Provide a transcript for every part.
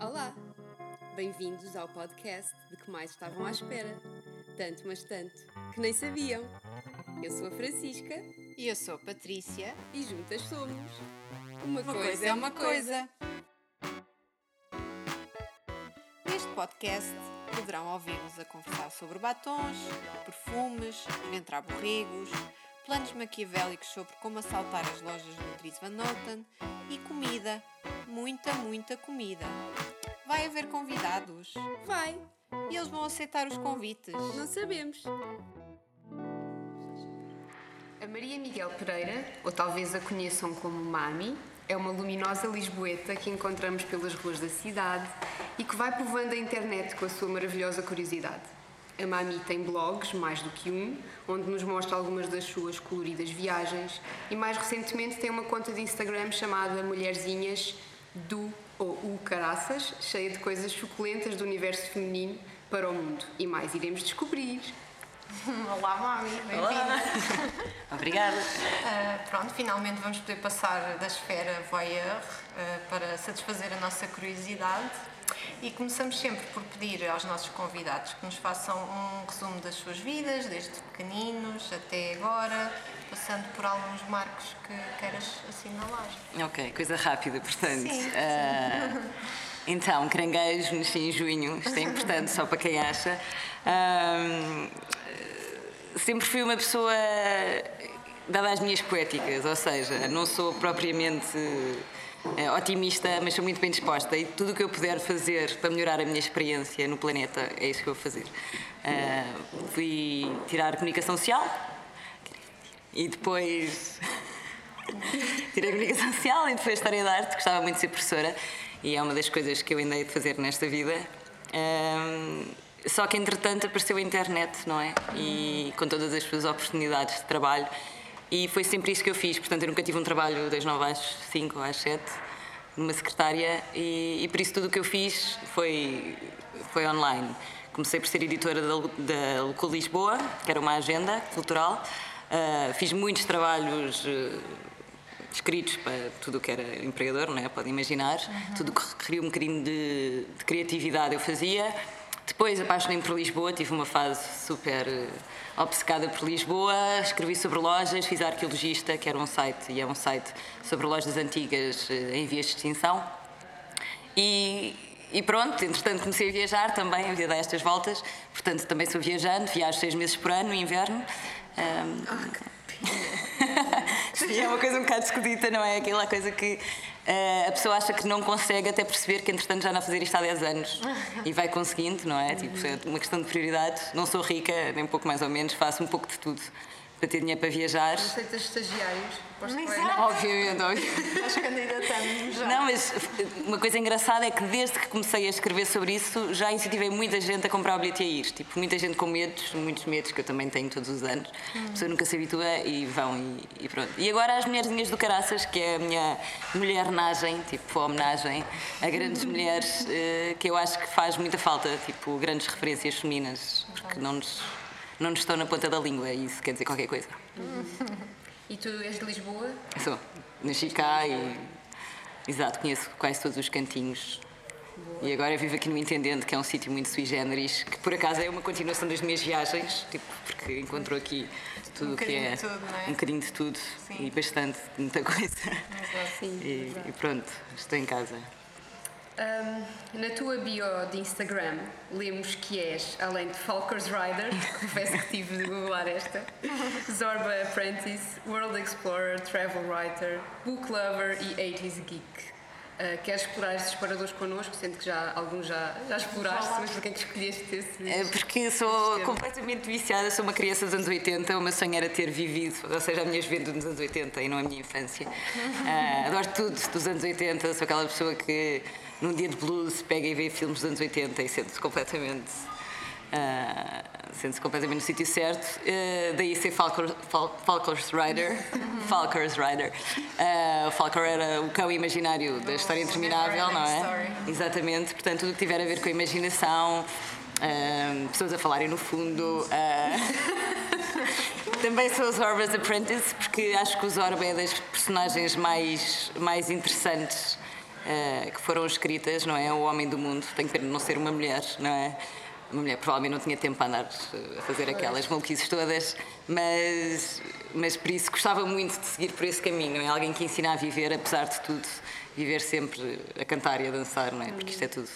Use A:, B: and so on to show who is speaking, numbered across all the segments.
A: Olá! Bem-vindos ao podcast de que mais estavam à espera. Tanto, mas tanto, que nem sabiam. Eu sou a Francisca
B: E eu sou a Patrícia.
A: e juntas somos. Uma,
B: Uma coisa é uma coisa. Neste podcast poderão ouvir-nos a conversar sobre batons, perfumes, ventre borregos, planos maquiavélicos sobre como assaltar as lojas do Dries Van Noten e comida, muita, muita comida. Vai haver convidados
A: Vai!
B: e eles vão aceitar os convites.
A: Não sabemos. A Maria Miguel Pereira, ou talvez a conheçam como Mami, é uma luminosa lisboeta que encontramos pelas ruas da cidade e que vai povoando a internet com a sua maravilhosa curiosidade. A Mami tem blogs, mais do que um, onde nos mostra algumas das suas coloridas viagens e mais recentemente tem uma conta de Instagram chamada Mulherzinhas do ou o Caraças, cheia de coisas suculentas do universo feminino para o mundo. E mais iremos descobrir.
C: Olá, Mami, bem-vinda.
D: Obrigada.
C: Ah, pronto, finalmente vamos poder passar da esfera voyeur ah, para satisfazer a nossa curiosidade. E começamos sempre por pedir aos nossos convidados que nos façam um resumo das suas vidas, desde pequeninos até agora, passando por alguns marcos que queiras assinalar.
D: Ok, coisa rápida, portanto.
C: Sim.
D: ah, então, caranguejo, nasci em junho, isto é importante só para quem acha. Ahm, sempre fui uma pessoa dada às minhas poéticas, ou seja, não sou propriamente eh, otimista, mas sou muito bem disposta e tudo o que eu puder fazer para melhorar a minha experiência no planeta é isso que eu vou fazer. Ah, fui tirar comunicação social e depois tirei comunicação social e depois história da arte, gostava muito de ser professora e é uma das coisas que eu ainda hei de fazer nesta vida. Ahm, só que entretanto apareceu a internet, não é? E com todas as suas oportunidades de trabalho. E foi sempre isso que eu fiz. Portanto, eu nunca tive um trabalho das 9 às 5 ou às 7, numa secretária, e, e por isso tudo o que eu fiz foi, foi online. Comecei por ser editora da, da Local Lisboa, que era uma agenda cultural. Ah, fiz muitos trabalhos. eh, escritos para tudo o que era empregador, não é? Pode imaginar. Tudo o que requeria um bocadinho de, de criatividade eu fazia. Depois apaixonei-me por Lisboa, tive uma fase super eh, obcecada por Lisboa. Escrevi sobre lojas, fiz a Arqueologista, que era um site, e é um site sobre lojas antigas eh, em vias de extinção. E, e pronto, entretanto comecei a viajar também, a dar estas voltas. Portanto, também sou viajante, viajo seis meses por ano, no inverno. Ahm, Sim, é uma coisa um bocado escudita, não é? Aquela coisa que eh, a pessoa acha que não consegue até perceber que, entretanto, já anda a fazer isto há 10 anos e vai conseguindo, não é? Tipo, é uma questão de prioridades. Não sou rica, nem pouco mais ou menos, faço um pouco de tudo para ter dinheiro para viajar.
A: Aceitas estagiários?
D: Obviamente, obviamente.
C: Nós candidatamos já.
D: Não, mas uma coisa engraçada é que desde que comecei a escrever sobre isso já incentivei muita gente a comprar o bilhete e a ir. Tipo, muita gente com medos, muitos medos que eu também tenho todos os anos. A pessoa nunca se habitua e vão e, e pronto. E agora as Mulherzinhas do Caraças, que é a minha mulhernagem, tipo, homenagem a grandes mulheres, eh, que eu acho que faz muita falta, tipo, grandes referências femininas, porque não nos, não nos estão na ponta da língua e isso quer dizer qualquer coisa.
A: E tu és de Lisboa?
D: Sou. Nasci cá e. Exato, conheço quase todos os cantinhos. E agora vivo aqui no Intendente, que é um sítio muito sui generis, que por acaso é uma continuação das minhas viagens, tipo, porque encontro aqui tudo
C: Um
D: o que
C: bocadinho
D: é.
C: de tudo, é?
D: Um bocadinho de tudo
C: Sim.
D: e bastante, muita coisa.
A: Sim.
D: E, e pronto, estou em casa.
A: Ahm, na tua bio de Instagram lemos que és, além de Falkers Rider, confesso que tive de googlar esta, Zorba Apprentice, World Explorer, Travel Writer, Book Lover e 80s Geek. Ah, queres explorar estes paradores connosco, sendo que já alguns já, já exploraste, mas porquê é que escolheste esse?
D: É porque sou completamente viciada, sou uma criança dos anos 80, o meu sonho era ter vivido, ou seja, a minha juventude nos anos 80 e não a minha infância. Ah, adoro tudo dos anos 80, sou aquela pessoa que num dia de blues pega e vê filmes dos anos 80 e sente-se completamente. ah, sente-se completamente no sítio certo, Ah, daí ser Falcor, Fal, Falkers Rider. Falkers Rider. Ah, o Falcor era o cão imaginário da história interminável, não é? Exatamente, portanto, tudo o que tiver a ver com a imaginação, ah, pessoas a falarem no fundo. Também sou o Zorba's Apprentice, porque acho que o Zorba é das personagens mais, mais interessantes uh, que foram escritas, não é? O Homem do Mundo, tenho pena de não ser uma mulher, não é? Uma mulher provavelmente não tinha tempo para andar a fazer aquelas maluquices todas, mas, mas por isso gostava muito de seguir por esse caminho, não é? Alguém que ensina a viver, apesar de tudo, viver sempre a cantar e a dançar, não é? Porque isto é tudo.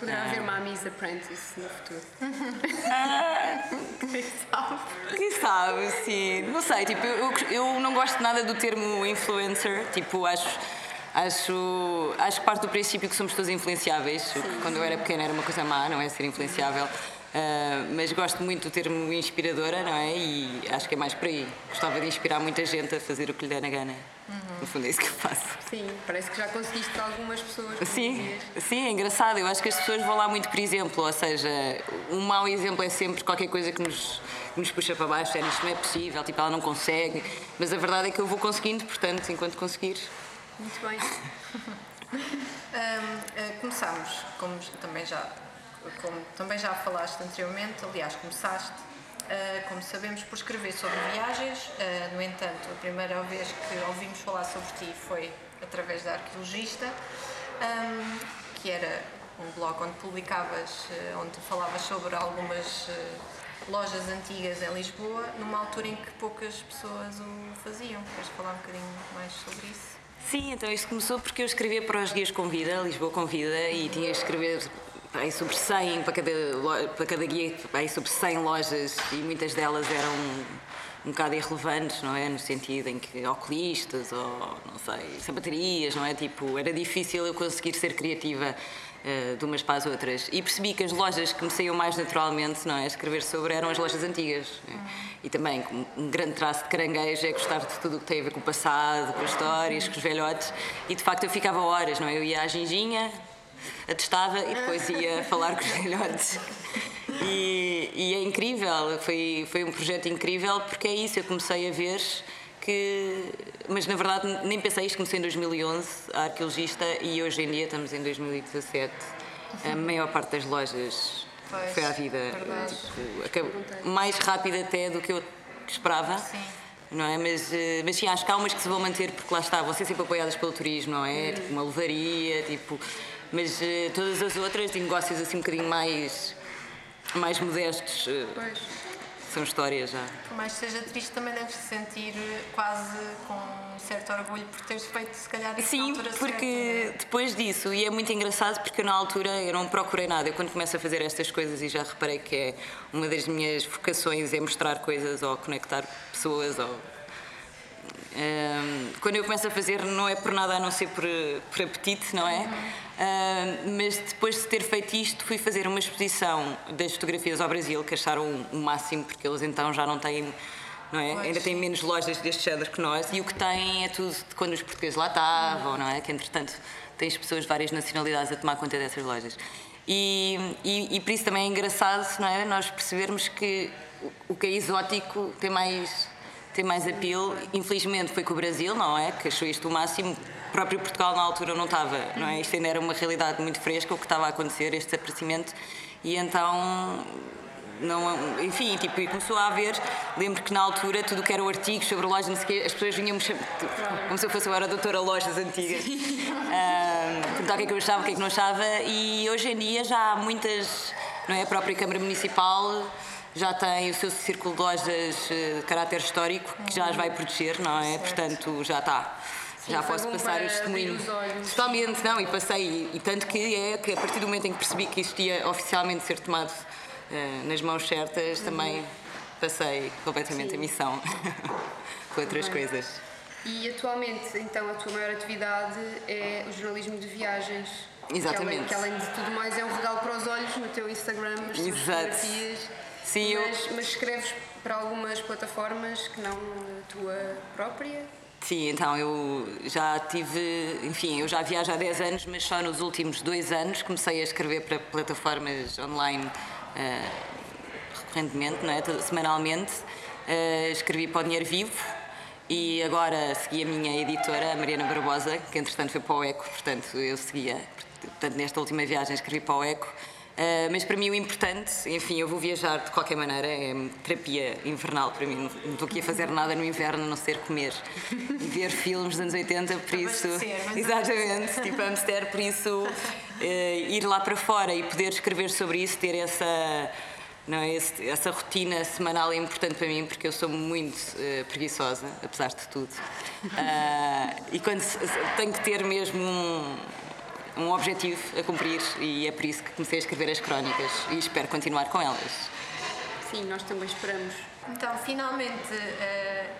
A: Poderá haver Mami's Apprentice no futuro.
D: Quem sabe? Quem sabe, sim. Não sei, tipo, eu, eu não gosto nada do termo influencer, tipo, acho Acho, acho que parte do princípio que somos todos influenciáveis. Sim. Quando eu era pequena era uma coisa má, não é? Ser influenciável. Uh, mas gosto muito do termo inspiradora, não é? E acho que é mais por aí. Gostava de inspirar muita gente a fazer o que lhe der na gana. Uhum. No fundo é isso que eu faço.
A: Sim, parece que já conseguiste algumas pessoas.
D: Sim, sim, é engraçado. Eu acho que as pessoas vão lá muito por exemplo, ou seja, um mau exemplo é sempre qualquer coisa que nos, que nos puxa para baixo, é isto não é possível, tipo, ela não consegue. Mas a verdade é que eu vou conseguindo, portanto, enquanto conseguir,
A: muito bem.
C: um, uh, começamos, como também já, como também já falaste anteriormente, aliás, começaste, uh, como sabemos, por escrever sobre viagens. Uh, no entanto, a primeira vez que ouvimos falar sobre ti foi através da arqueologista, um, que era um blog onde publicavas, onde falavas sobre algumas lojas antigas em Lisboa, numa altura em que poucas pessoas o faziam. Queres falar um bocadinho mais sobre isso?
D: Sim, então isto começou porque eu escrevia para os guias Convida, Lisboa Convida, e tinha que escrever aí sobre 100, para cada, para cada guia, aí sobre 100 lojas, e muitas delas eram um bocado irrelevantes, não é? No sentido em que oculistas ou, não sei, sapatarias, não é? Tipo, era difícil eu conseguir ser criativa uh, de umas para as outras. E percebi que as lojas que me saíam mais naturalmente, não é? Escrever sobre eram as lojas antigas. E também, um grande traço de caranguejo é gostar de tudo o que tem a ver com o passado, com as histórias, com os velhotes. E de facto eu ficava horas, não é? Eu ia à ginginha, atestava e depois ia falar com os velhotes. E, e, é incrível, foi, foi um projeto incrível porque é isso, eu comecei a ver que. Mas na verdade nem pensei isto, comecei em 2011, a arqueologista, e hoje em dia estamos em 2017. A maior parte das lojas pois, foi à vida tipo, mais rápida até do que eu esperava. Sim. Não é? Mas, eh, mas sim, acho que há umas que se vão manter porque lá está, vão ser sempre apoiadas pelo turismo, não é? Hum. Tipo uma levaria, tipo. Mas uh, todas as outras de negócios assim um bocadinho mais, mais modestos. Uh, pois são histórias já.
C: Por mais que seja triste, também deves te sentir quase com um certo orgulho por teres feito, se calhar, isso
D: Sim, porque
C: certa,
D: é? depois disso, e é muito engraçado porque eu, na altura eu não procurei nada. Eu, quando começo a fazer estas coisas, e já reparei que é uma das minhas vocações é mostrar coisas ou conectar pessoas ou um, quando eu começo a fazer não é por nada a não ser por, por apetite, não é? Uhum. mas depois de ter feito isto, fui fazer uma exposição das fotografias ao Brasil, que acharam o máximo, porque eles então já não têm. Não é? Ainda têm menos lojas deste género que nós e o que têm é tudo de quando os portugueses lá estavam, não é? Que entretanto tens pessoas de várias nacionalidades a tomar conta dessas lojas. E, e, e por isso também é engraçado não é? nós percebermos que o que é exótico tem mais tem mais apelo. Infelizmente foi com o Brasil, não é? Que achou isto o máximo. O próprio Portugal na altura não estava, não é? Isto ainda era uma realidade muito fresca, o que estava a acontecer, este desaparecimento. E então não, enfim, tipo, e começou a haver, lembro que na altura tudo que era artigos sobre lojas, não sei quê, as pessoas vinham tipo, como se eu fosse agora a doutora lojas antigas, um, perguntar o que é que eu achava, o que é que não achava, e hoje em dia já há muitas, não é, a própria Câmara Municipal já tem o seu círculo de lojas eh, de caráter histórico que já as vai proteger, não é? Certo. Portanto, já está. Sim, já posso passar o testemunho. Totalmente, não, e passei, e, tanto que é que a partir do momento em que percebi que isto ia oficialmente ser tomado uh, nas mãos certas, uhum. também passei completamente Sim. a missão com outras Bem. coisas.
A: E atualmente, então, a tua maior atividade é o jornalismo de viagens.
D: Exatamente.
A: Que além, que além de tudo mais é um regalo para os olhos no teu Instagram, as tuas fotografias
D: Sim,
A: mas, eu... mas escreves para algumas plataformas que não a tua própria?
D: Sim, então eu já tive, enfim, eu já viajo há 10 anos, mas só nos últimos dois anos comecei a escrever para plataformas online uh, recorrentemente, não é? semanalmente. Uh, escrevi para o Dinheiro Vivo e agora segui a minha editora, a Mariana Barbosa, que entretanto foi para o ECO, portanto eu seguia. Portanto, nesta última viagem escrevi para o ECO Uh, mas para mim o importante, enfim, eu vou viajar de qualquer maneira, é terapia invernal para mim. Não estou aqui a fazer nada no inverno a não ser comer e ver filmes dos anos 80, por isso. Exatamente, tipo Amster, por isso uh, ir lá para fora e poder escrever sobre isso, ter essa. Não, é? esse, essa rotina semanal é importante para mim porque eu sou muito uh, preguiçosa, apesar de tudo. e quando tenho que ter mesmo um, um objetivo a cumprir e é por isso que comecei a escrever as crónicas e espero continuar com elas.
A: Sim, nós também esperamos.
C: Então, finalmente, uh,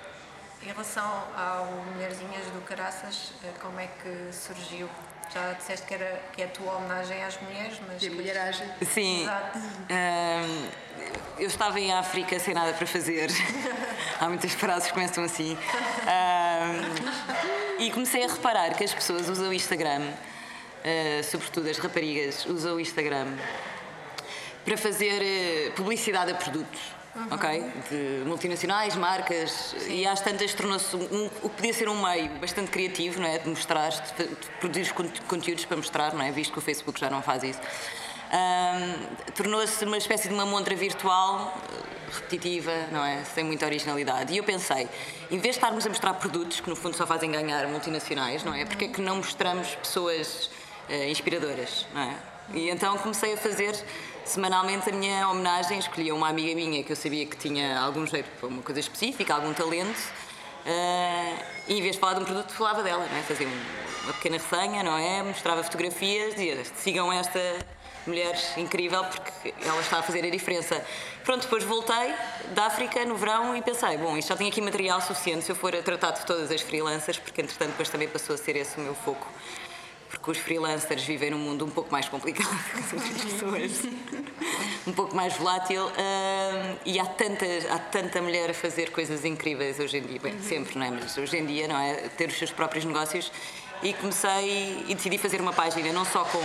C: em relação ao Mulherzinhas do Caraças, uh, como é que surgiu? Já disseste que, era, que é a tua homenagem às mulheres, mas.
A: E a mulheragem.
D: Sim. Exato. Uh, eu estava em África sem nada para fazer. Há muitas frases que começam assim. e comecei a reparar que as pessoas usam o Instagram uh, sobretudo as raparigas, usam o Instagram para fazer uh, publicidade a produtos. Uhum. Ok? De multinacionais, marcas, Sim. e às tantas tornou-se um, o que podia ser um meio bastante criativo, não é? De mostrar, de, de produzir conteúdos para mostrar, não é? Visto que o Facebook já não faz isso. Um, tornou-se uma espécie de uma montra virtual repetitiva, não é? Sem muita originalidade. E eu pensei, em vez de estarmos a mostrar produtos que no fundo só fazem ganhar multinacionais, não é? Porque é que não mostramos pessoas uh, inspiradoras, não é? E então comecei a fazer semanalmente a minha homenagem, escolhia uma amiga minha que eu sabia que tinha algum jeito para uma coisa específica, algum talento, uh, e em vez de falar de um produto, falava dela, não é? Fazia uma pequena resenha, não é? Mostrava fotografias, dizia, sigam esta mulher incrível porque ela está a fazer a diferença. Pronto, depois voltei da África no verão e pensei, bom, isto já tem aqui material suficiente se eu for a tratar de todas as freelancers, porque entretanto depois também passou a ser esse o meu foco porque os freelancers vivem num mundo um pouco mais complicado que as pessoas, um pouco mais volátil, uh, e há tanta, há tanta mulher a fazer coisas incríveis hoje em dia, bem, uhum. sempre, não é? Mas hoje em dia, não é? Ter os seus próprios negócios. E comecei e decidi fazer uma página não só com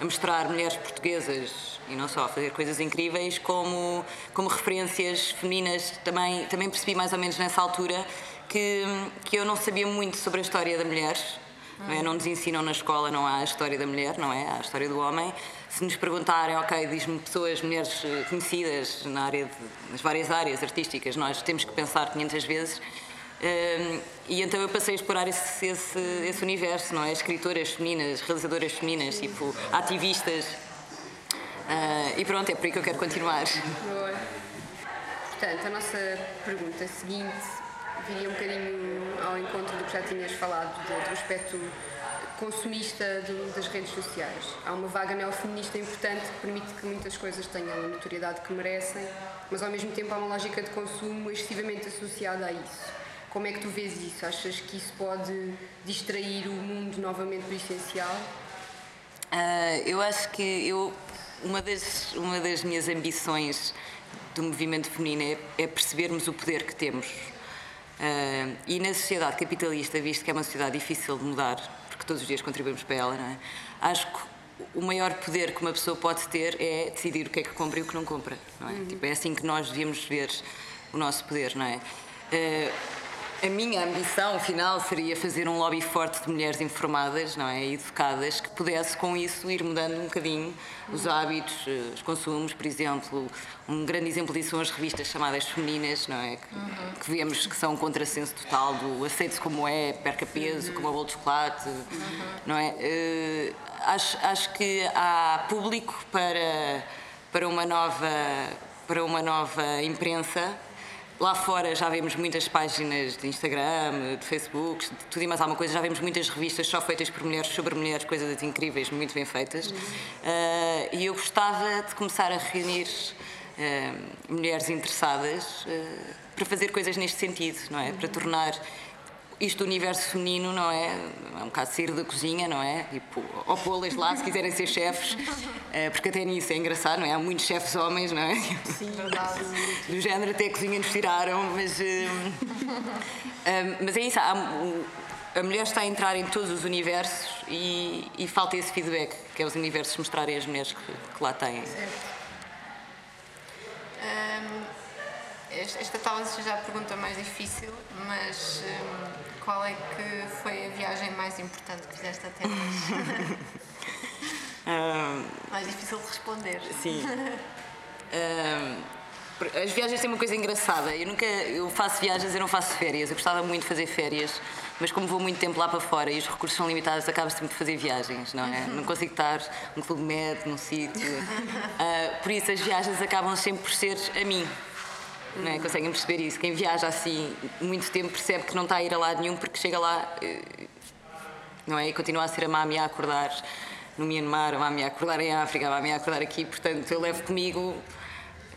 D: a mostrar mulheres portuguesas e não só a fazer coisas incríveis, como, como referências femininas. Também, também percebi mais ou menos nessa altura que, que eu não sabia muito sobre a história da mulher não, é? não nos ensinam na escola, não há a história da mulher, não é? Há a história do homem. Se nos perguntarem, ok, diz-me pessoas, mulheres eh, conhecidas na área de, nas várias áreas artísticas, nós temos que pensar 500 vezes. Um, ehm, e então eu passei a explorar esse, esse, esse, universo, não é? Escritoras femininas, realizadoras femininas, tipo, ativistas. Uh, e pronto, é por aí que eu quero continuar.
A: Boa. Portanto, a nossa pergunta seguinte viria um bocadinho ao encontro do que já tinhas falado, do, do aspecto consumista do, das redes sociais. Há uma vaga neofeminista importante que permite que muitas coisas tenham a notoriedade que merecem, mas ao mesmo tempo há uma lógica de consumo excessivamente associada a isso. Como é que tu vês isso? Achas que isso pode distrair o mundo novamente do essencial?
D: Uh, eu acho que eu, uma, das, uma das minhas ambições do movimento feminino é, é percebermos o poder que temos Uh, e na sociedade capitalista, visto que é uma sociedade difícil de mudar, porque todos os dias contribuímos para ela, é? acho que o maior poder que uma pessoa pode ter é decidir o que é que compra e o que não compra. Não é? Uhum. Tipo, é assim que nós devíamos ver o nosso poder, não é? Uh, a minha ambição final seria fazer um lobby forte de mulheres informadas, não é, educadas, que pudesse com isso ir mudando um bocadinho os hábitos, eh, os consumos, por exemplo. Um grande exemplo disso são as revistas chamadas femininas, não é, que, uhum. que vemos que são um contrassenso total do aceito como é, perca peso, como a bolo de chocolate, uhum. não é? Uh, acho, acho que há público para para uma nova para uma nova imprensa Lá fora já vemos muitas páginas de Instagram, de Facebook, de tudo e mais alguma coisa. Já vemos muitas revistas só feitas por mulheres, sobre mulheres, coisas incríveis, muito bem feitas. Uhum. Uh, e eu gostava de começar a reunir uh, mulheres interessadas uh, para fazer coisas neste sentido, não é? Uhum. Para tornar isto do universo feminino, não é? É um bocado sair da cozinha, não é? Tipo, ou pô-las lá se quiserem ser chefes, eh, porque até nisso é engraçado, não é? Há muitos chefes homens, não é?
C: Sim, verdade.
D: Do género até a cozinha nos tiraram, mas. Eh, um, mas é isso, a mulher está a entrar em todos os universos e, e, falta esse feedback, que é os universos mostrarem as mulheres que, que lá têm.
C: Certo. Um, esta talvez seja a pergunta mais difícil, mas qual é que foi a viagem mais importante que fizeste até hoje?
D: Ah,
C: Mais difícil de responder.
D: Sim. Ahm, as viagens têm uma coisa engraçada. Eu nunca eu faço viagens, eu não faço férias. Eu gostava muito de fazer férias, mas como vou muito tempo lá para fora e os recursos são limitados, acabo sempre de fazer viagens, não é? Não consigo estar num clube med, num sítio. Ah, por isso as viagens acabam sempre por ser a mim. Não é? Conseguem perceber isso? Quem viaja assim muito tempo percebe que não está a ir a lado nenhum porque chega lá eh, não é? E continua a ser a mami a acordar no Myanmar, a mami a acordar em África, a mami a acordar aqui, portanto eu levo comigo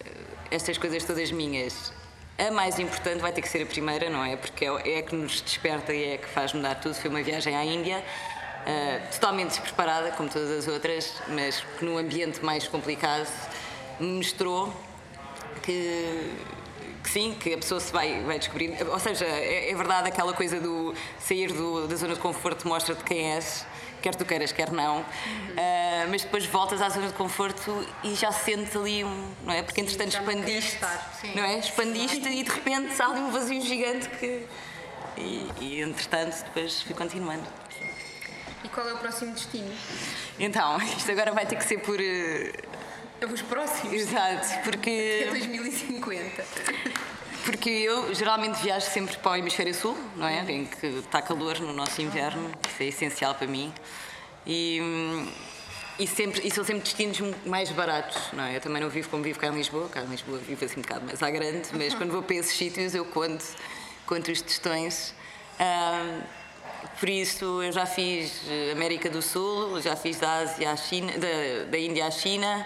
D: eh, estas coisas todas minhas. A mais importante vai ter que ser a primeira, não é? Porque é é a que nos desperta e é a que faz mudar tudo. Foi uma viagem à Índia, eh, totalmente despreparada, como todas as outras, mas que num ambiente mais complicado me mostrou que, que sim, que a pessoa se vai, vai descobrir. Ou seja, é, é verdade aquela coisa do sair do- da zona de conforto mostra-te quem és, quer tu queiras, quer não. Ah, mas depois voltas à zona de conforto e já sentes ali um. Não é? Porque entretanto
A: não queres
D: expandiste.
A: estar,
C: sim.
D: Não é? Expandiste e de repente há ali um vazio gigante que. E, e entretanto depois fui continuando.
A: E qual é o próximo destino?
D: Então, isto agora vai ter que ser por. eh,
A: Os próximos?
D: Exato, porque.
A: Até 2050.
D: Porque eu geralmente viajo sempre para o hemisfério sul, não é? Em que está calor no nosso inverno, isso é essencial para mim. E, e, sempre, e são sempre destinos mais baratos, não é? Eu também não vivo como vivo cá em Lisboa, cá em Lisboa vivo assim um bocado mais à grande, mas quando vou para esses sítios eu conto, conto os tostões. Hum, por isso eu já fiz eh, América do Sul, já fiz da Ásia à China, da, da Índia à China,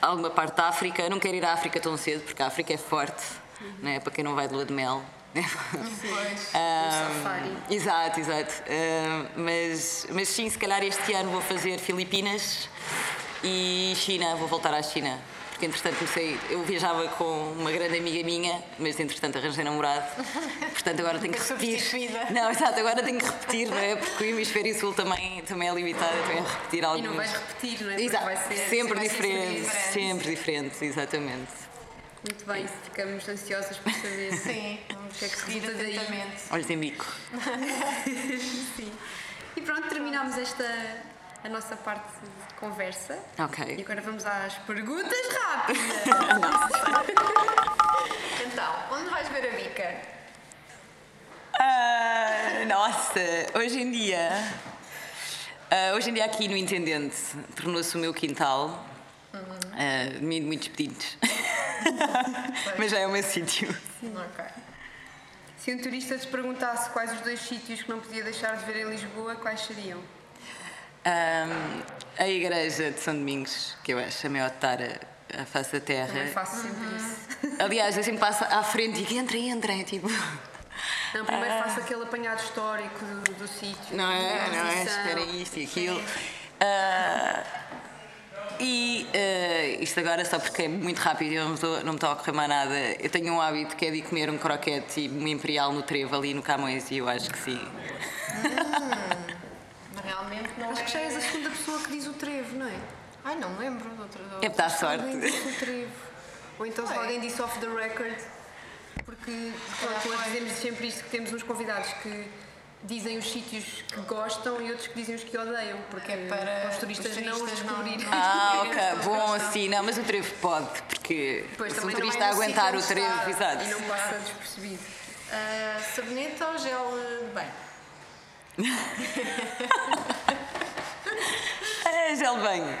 D: alguma parte da África. Eu não quero ir à África tão cedo, porque a África é forte, né? para quem não vai de lua de mel. Ah,
A: safari.
D: Exato, exato. Ah, mas, mas sim, se calhar este ano vou fazer Filipinas e China, vou voltar à China. Porque entretanto comecei, eu viajava com uma grande amiga minha, mas entretanto arranjei namorado. Portanto agora tenho que
C: Fica
D: repetir. Não, exato, agora tenho que repetir, não é? Porque o hemisfério sul também, também é limitado, eu tenho que repetir alguns.
A: E não vais repetir, não é?
D: Exato,
A: vai ser-
D: sempre diferente,
C: diferente.
D: sempre diferente, exatamente.
A: Muito bem, ficamos ansiosas por saber.
C: Sim, vamos
A: O que é que
C: seguir
A: resulta daí?
C: atentamente.
D: Olhos em bico.
A: Sim. E pronto, terminamos esta a nossa parte de conversa. E
D: Ok.
A: agora vamos às perguntas rápidas.
C: Então, onde vais ver a bica?
D: Ah, nossa, hoje em dia. ah, hoje em dia aqui no Intendente tornou-se o meu quintal. Ah, de mim de muitos pedidos. Mas já é o meu sítio.
C: Ok.
A: Se um turista te perguntasse quais os dois sítios que não podia deixar de ver em Lisboa, quais seriam?
D: Ah, a igreja de São Domingos, que eu acho a maior tara à face da terra.
A: Também faço sempre
D: Uhum.
A: isso.
D: Aliás, eu sempre passo à frente e digo, entrem, entrem, tipo.
A: Não, primeiro faço aquele apanhado histórico do, do sítio.
D: Não é? Não é?
A: posição.
D: Espera isto e aquilo. Ah, e ah, isto agora só porque é muito rápido e eu não, estou- não me está a ocorrer mais nada. Eu tenho um hábito que é de comer um croquete e uma imperial no trevo ali no Camões e eu acho que sim.
C: Realmente não
A: Acho
C: é...
A: que já és a segunda pessoa que diz o trevo, não é?
C: Ai, não me lembro de outro...
D: É para dar sorte.
A: o trevo. Ou então se
C: Ué.
A: alguém disse off the record, porque pronto, nós dizemos sempre isto que temos uns convidados que dizem os sítios que gostam e outros que dizem os que odeiam, porque
C: é para
A: os turistas,
C: os
A: não os
C: turistas não-
A: descobrirem.
D: Ah,
C: Descobrirem
D: ok. Bom,
C: que gostam.
D: sim, não, mas o trevo pode, porque
A: Pois,
D: se
A: também
D: turista
C: é um
D: aguentar o trevo,
C: está.
D: exato.
A: E não passa despercebido.
C: Ah, sabonete ou gel de banho?
D: É, gel de banho.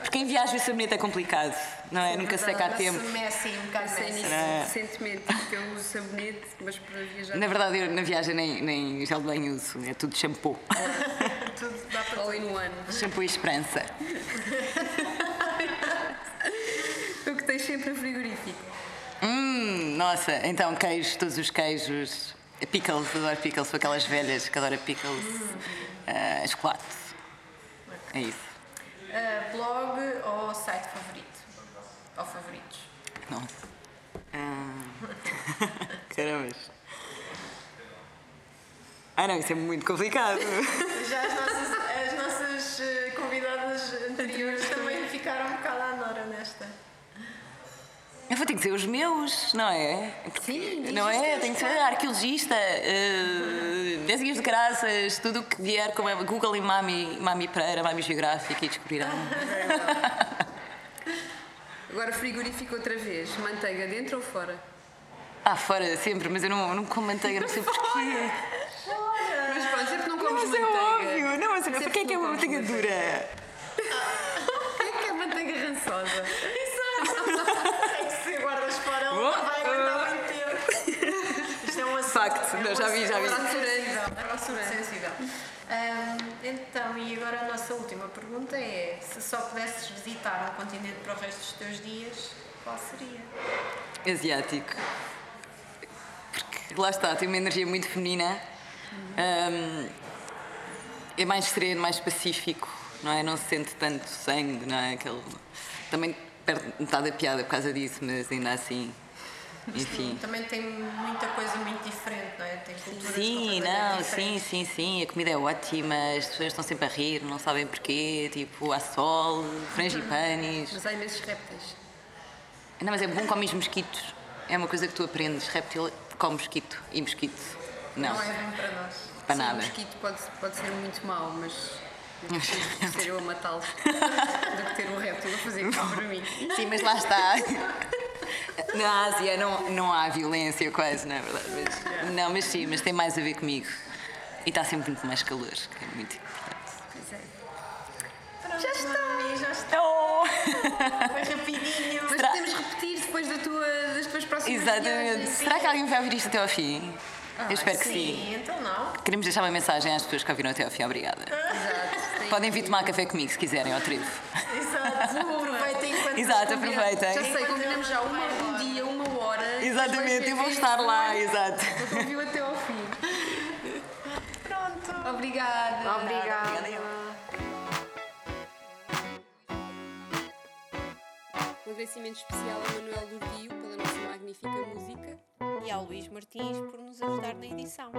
D: Porque em viagem o sabonete é complicado, não é? Nunca seca a tempo.
C: Messy, um bocado messy.
A: nisso
D: É.
A: recentemente, porque eu uso sabonete, mas para viajar
D: Na verdade, eu na viagem nem, nem gel de banho uso, é tudo shampoo.
C: Tudo dá para
A: all in one.
D: shampoo e esperança.
A: O que tens sempre a frigorífico.
D: Hum, nossa, então queijos, todos os queijos. Pickles, adoro pickles, sou aquelas velhas que adoram pickles. Ah, chocolate. É isso.
C: Ah, blog ou site favorito? Ou favoritos?
D: Nossa. Ah. Caramba. Ah não, isso é muito complicado.
C: Já as nossas, as nossas eh, convidadas anteriores também ficaram um bocado à nora nesta.
D: Eu vou ter que dizer os meus, não é? Porque,
A: Sim,
D: Não é? Tem que ser arqueologista, uh, 10 guias de graças, tudo o que vier, como é Google e Mami, Mami Pereira, Mami Geográfica e descobrirão.
A: Agora frigorífico outra vez. Manteiga dentro ou fora?
D: Ah, fora sempre, mas eu não, não como manteiga, não sei porquê.
A: Mas pronto, sempre não comes
D: Mas é
A: manteiga.
D: óbvio, não, mas porquê é que é
A: não
D: uma manteiga dura?
A: Porquê é que é manteiga rançosa?
C: É que se guardas fora, ela não vai aguentar muito tempo. Isto é um assunto.
D: Facto,
C: é
D: já vi, já vi.
C: assunto Sensível. Sensível. Ahm, então, e agora a nossa última pergunta é: se só pudesses visitar um continente para o resto dos teus dias, qual seria?
D: Asiático. Porque lá está, tem uma energia muito feminina. Hum, é mais sereno, mais pacífico, não é? Não se sente tanto sangue, não é? Aquele... Também perde metade da piada por causa disso, mas ainda assim. Enfim.
C: Também tem muita coisa muito diferente, não é? Tem culturas
D: Sim, não, sim,
C: diferentes.
D: sim, sim. A comida é ótima, as pessoas estão sempre a rir, não sabem porquê. Tipo, há sol, frangipanis.
A: Mas há imensos répteis.
D: Não, mas é bom comes mosquitos. É uma coisa que tu aprendes. Réptil come mosquito e mosquito. Não,
C: Não é bom para nós.
D: para
A: Sim,
D: nada.
A: O mosquito pode, pode ser muito mau, mas ser eu a matá-los do que ter um réptil a fazer isso para mim.
D: Sim, mas lá está. Na Ásia não, não há violência quase, não é verdade? Mas- não, mas sim, mas tem mais a ver comigo. E está sempre muito mais calor, que é muito importante.
A: Pois é.
C: Já está! Já está!
D: Oh!
C: Foi rapidinho!
A: Mas podemos repetir depois da tua, das tuas próximas
D: Exatamente.
A: viagens.
D: Será que alguém vai ouvir isto até ao fim? Eu espero que sim.
C: Sim, então não.
D: Queremos deixar uma mensagem às pessoas que ouviram até ao fim. Obrigada.
A: Exato. tem-
D: Podem vir tomar café comigo se quiserem, ao trevo.
C: Exato.
D: Exato,
C: nos
D: aproveitem.
A: Já sei, combinamos já uma, um dia, uma hora.
D: Exatamente, eu vou estar lá, exato.
A: Ouviu até ao fim.
C: Pronto.
A: Obrigada.
C: Obrigada.
A: Um agradecimento especial a Manuel Durdio pela nossa magnífica música.
B: E ao Luís Martins por nos ajudar na edição.